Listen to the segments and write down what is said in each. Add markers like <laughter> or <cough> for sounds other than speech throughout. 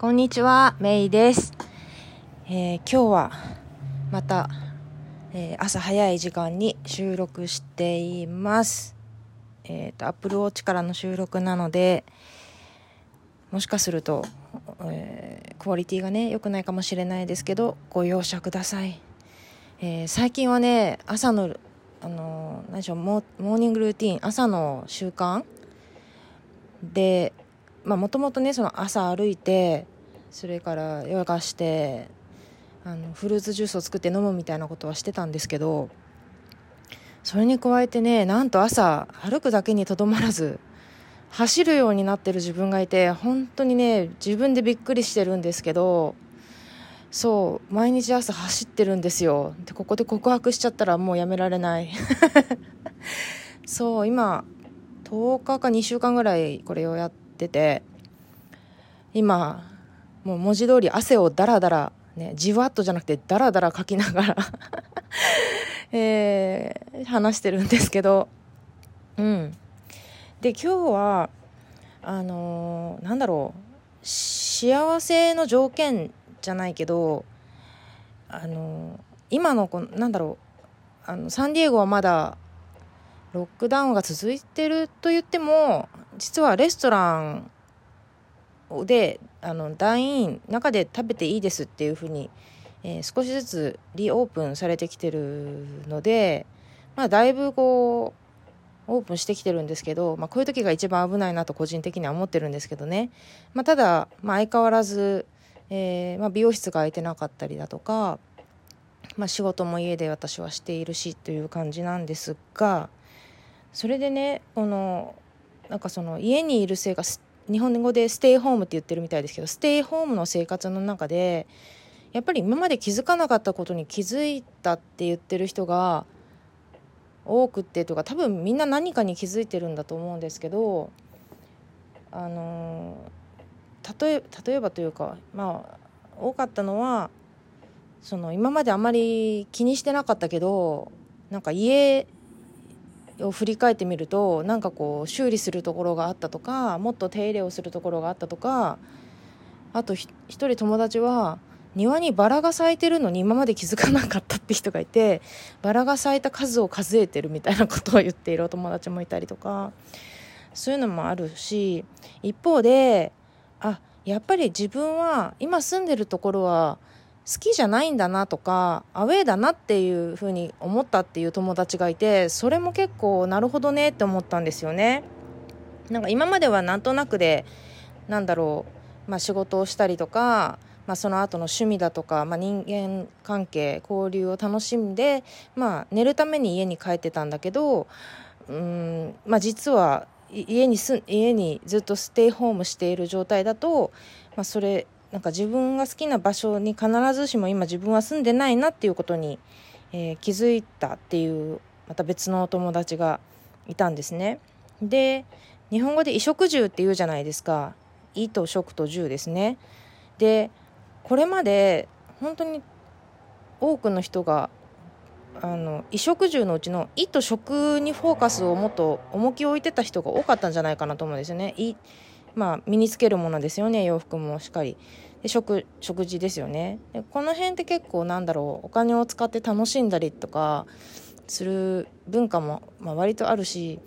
こんにちは、メイです。えー今日はまた、えー朝早い時間に収録しています。えっ、と、Apple Watch からの収録なので、もしかすると、えクオリティがね、良くないかもしれないですけど、ご容赦ください。え最近はね、朝の、あのー何でしょうモ、モーニングルーティン、朝の習慣で、まあもともとねその朝歩いてそれからヨガしてあのフルーツジュースを作って飲むみたいなことはしてたんですけどそれに加えてねなんと朝歩くだけにとどまらず走るようになってる自分がいて本当にね自分でびっくりしてるんですけどそう毎日朝走ってるんですよ。でここで告白しちゃったらもうやめられない。<laughs> そう今10日か2週間ぐらいこれをやってて今もう文字通り汗をダラダラねじわっとじゃなくてダラダラかきながら <laughs> えー話してるんですけどうん。で今日はあのーなんだろう幸せの条件じゃないけどあの今のこのなんだろうあのサンディエゴはまだロックダウンが続いてると言っても実はレストランであの団員中で食べていいですっていうふうに、えー少しずつリオープンされてきてるので、まあ、だいぶこうオープンしてきてるんですけど、まあ、こういう時が一番危ないなと個人的には思ってるんですけどね、まあ、ただ、まあ、相変わらず、えーま、美容室が空いてなかったりだとか、まあ、仕事も家で私はしているしという感じなんですがそれでねこのなんかその家にいる生活日本語でステイホームって言ってるみたいですけどステイホームの生活の中でやっぱり今まで気づかなかったことに気づいたって言ってる人が多くてとか多分みんな何かに気づいてるんだと思うんですけどあの例え例えばというかまあ多かったのはその今まであまり気にしてなかったけどなんか家を振り返ってみるとなんかこう修理するところがあったとかもっと手入れをするところがあったとかあと一人友達は庭にバラが咲いてるのに今まで気づかなかったって人がいてバラが咲いた数を数えてるみたいなことを言っているお友達もいたりとかそういうのもあるし一方であやっぱり自分は今住んでるところは好きじゃないんだなとかアウェーだなっていうふうに思ったっていう友達がいてそれも結構なるほどねって思ったんですよね。なんか今まではなんとなくでなんだろう、まあ、仕事をしたりとか、まあ、その後の趣味だとか、まあ、人間関係交流を楽しんで、まあ、寝るために家に帰ってたんだけどうん、まあ、実は家にす家にずっとステイホームしている状態だと、まあ、それなんか自分が好きな場所に必ずしも今自分は住んでないなっていうことに、えー気づいたっていうまた別のお友達がいたんですね。で日本語で衣食住って言うじゃないですか衣と食と住ですね。でこれまで本当に多くの人が衣食住のうちの衣と食にフォーカスをもっと重きを置いてた人が多かったんじゃないかなと思うんですよね。まあ、身につけるものですよね洋服もしっかり。で食食事ですよね。でこの辺って結構なんだろうお金を使って楽しんだりとかする文化も、まあ、割とあるし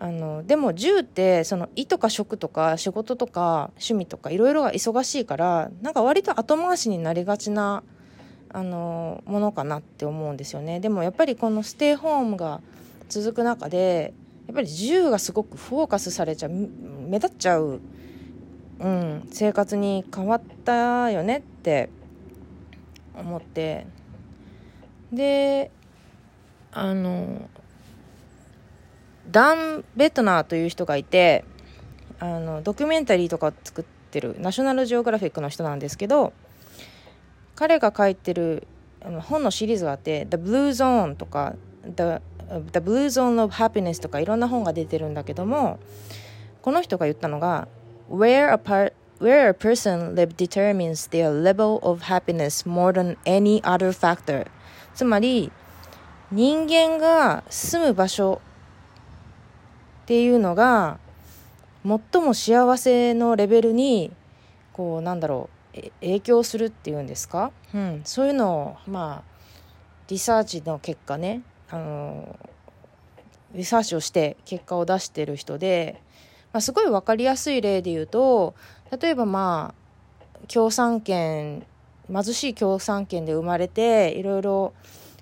あのでも銃ってその衣とか食とか仕事とか趣味とかいろいろが忙しいからなんか割と後回しになりがちなあのものかなって思うんですよね。でもやっぱりこのステイホームが続く中でやっぱり銃がすごくフォーカスされちゃう目立っちゃう、うん、生活に変わったよねって思ってであのダン・ベトナーという人がいてあのドキュメンタリーとか作ってるナショナルジオグラフィックの人なんですけど彼が書いてる本のシリーズがあって「The Blue Zone」とか「The, The Blue Zone of Happiness」とかいろんな本が出てるんだけどもこの人が言ったのが「Where a, par where a person lives determines their level of happiness more than any other factor」つまり人間が住む場所っていうのが最も幸せのレベルにこうなんだろう影響するっていうんですか、うん、そういうのをまあリサーチの結果ねあのリサーチをして結果を出してる人で、まあ、すごい分かりやすい例で言うと例えばまあ共産圏貧しい共産圏で生まれていろいろ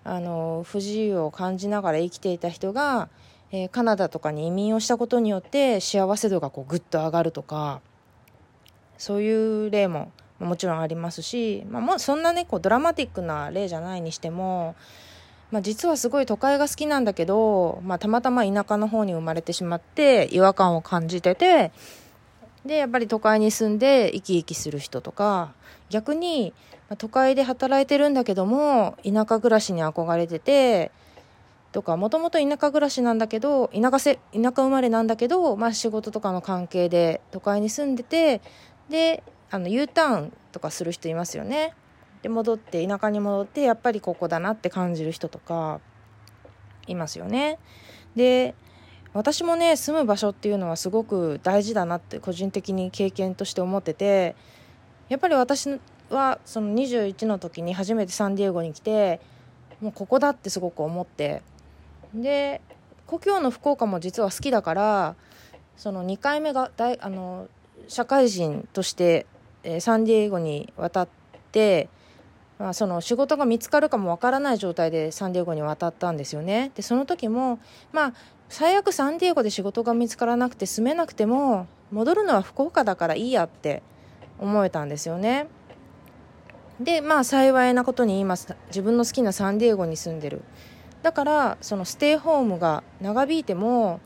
あの不自由を感じながら生きていた人が、えー、カナダとかに移民をしたことによって幸せ度がこうグッと上がるとかそういう例ももちろんありますし、まあ、もそんなねこうドラマティックな例じゃないにしても、まあ、実はすごい都会が好きなんだけど、まあ、たまたま田舎の方に生まれてしまって違和感を感じててでやっぱり都会に住んで生き生きする人とか逆に、都会で働いてるんだけども田舎暮らしに憧れててとかもともと田舎暮らしなんだけど田舎せ田舎生まれなんだけど、まあ、仕事とかの関係で都会に住んでてであの U ターンとかする人いますよね。で戻って田舎に戻ってやっぱりここだなって感じる人とかいますよね。で私もね住む場所っていうのはすごく大事だなって個人的に経験として思っててやっぱり私はその21の時に初めてサンディエゴに来てもうここだってすごく思ってで故郷の福岡も実は好きだからその2回目が大あの社会人として、えー、サンディエゴに渡って、まあ、その仕事が見つかるかもわからない状態でサンディエゴに渡ったんですよね。でその時もまあ最悪サンディエゴで仕事が見つからなくて住めなくても戻るのは福岡だからいいやって思えたんですよね。でまあ幸いなことに今自分の好きなサンディエゴに住んでるだからそのステイホームが長引いても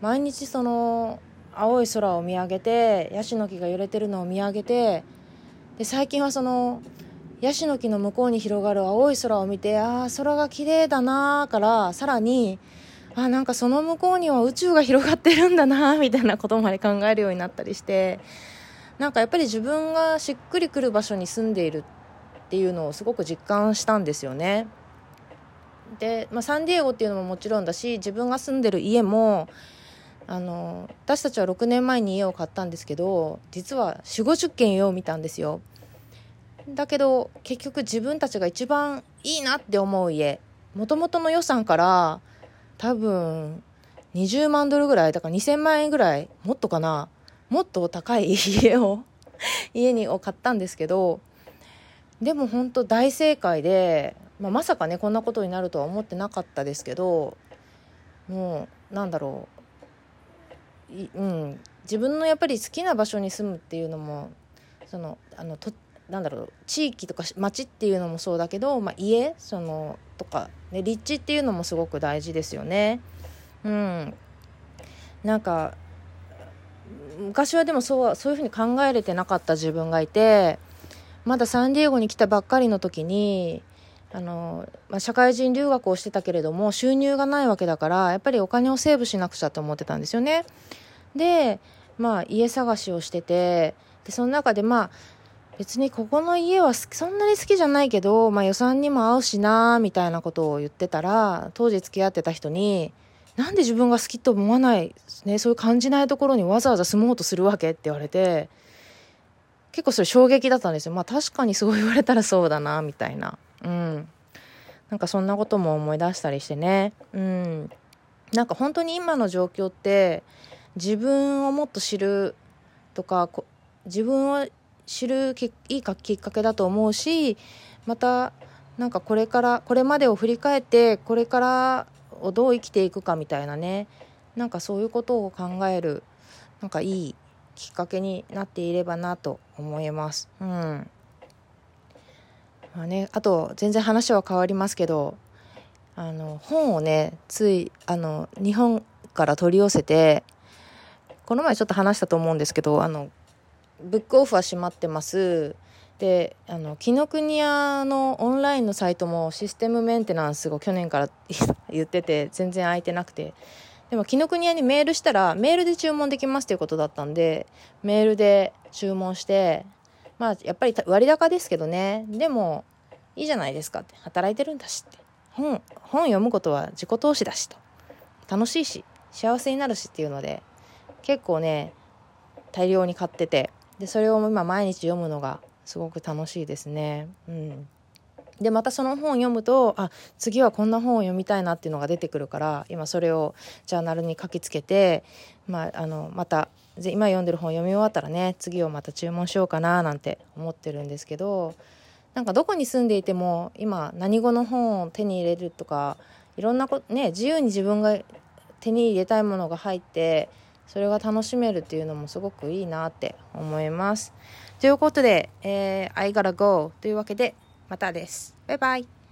毎日その青い空を見上げてヤシの木が揺れてるのを見上げてで最近はそのヤシの木の向こうに広がる青い空を見てああ空が綺麗だなーからさらにあなんかその向こうには宇宙が広がってるんだな <laughs> みたいなことまで考えるようになったりしてなんかやっぱり自分がしっくりくる場所に住んでいるっていうのをすごく実感したんですよね。で、まあ、サンディエゴっていうのももちろんだし自分が住んでる家もあの私たちは6年前に家を買ったんですけど実は4 5 0軒家を見たんですよだけど結局自分たちが一番いいなって思う家。もともとの予算から多分20万ドルぐらいだから2000万円ぐらいもっとかな。もっと高い家を <laughs> 家にを買ったんですけどでも本当大正解で、まあ、まさかねこんなことになるとは思ってなかったですけどもうなんだろう。うん、自分のやっぱり好きな場所に住むっていうのもそのあのとなんだろう地域とか町っていうのもそうだけど、まあ、家そのとか、ね、立地っていうのもすごく大事ですよね。うん、なんか昔はでもそうそういうふうに考えれてなかった自分がいてまだサンディエゴに来たばっかりの時にあの、まあ、社会人留学をしてたけれども収入がないわけだからやっぱりお金をセーブしなくちゃと思ってたんですよね。でまあ家探しをしててでその中でまあ別にここの家はそんなに好きじゃないけど、まあ、予算にも合うしなみたいなことを言ってたら当時付き合ってた人になんで自分が好きと思わない、ね、そういう感じないところにわざわざ住もうとするわけって言われて、結構それ衝撃だったんですよ。まあ確かにそう言われたらそうだな、みたいな。うん。なんかそんなことも思い出したりしてね。うん。なんか本当に今の状況って、自分をもっと知るとか、自分を知るいいかきっかけだと思うし、また、なんかこれから、これまでを振り返って、これからをどう生きていくかみたいなねなんかそういうことを考えるなんかいいきっかけになっていればなと思います。うんまあね、あと全然話は変わりますけどあの本をねついあの日本から取り寄せてこの前ちょっと話したと思うんですけどあのブックオフは閉まってます。であの紀ノ国屋のオンラインのサイトもシステムメンテナンスを去年から <laughs> 言ってて全然空いてなくて。でも紀ノ国屋にメールしたらメールで注文できますということだったんでメールで注文してまあやっぱり割高ですけどね。でもいいじゃないですかって。働いてるんだしって。本本読むことは自己投資だしと。楽しいし幸せになるしっていうので結構ね大量に買ってて。でそれを今毎日読むのがすごく楽しいですね。うんでまたその本を読むとあ次はこんな本を読みたいなっていうのが出てくるから今それをジャーナルに書きつけて、まあ、あのまた今読んでる本を読み終わったらね次をまた注文しようかななんて思ってるんですけどなんかどこに住んでいても今何語の本を手に入れるとかいろんなことね自由に自分が手に入れたいものが入ってそれが楽しめるっていうのもすごくいいなって思います。ということで、えー、I gotta go というわけでまたです。バイバイ。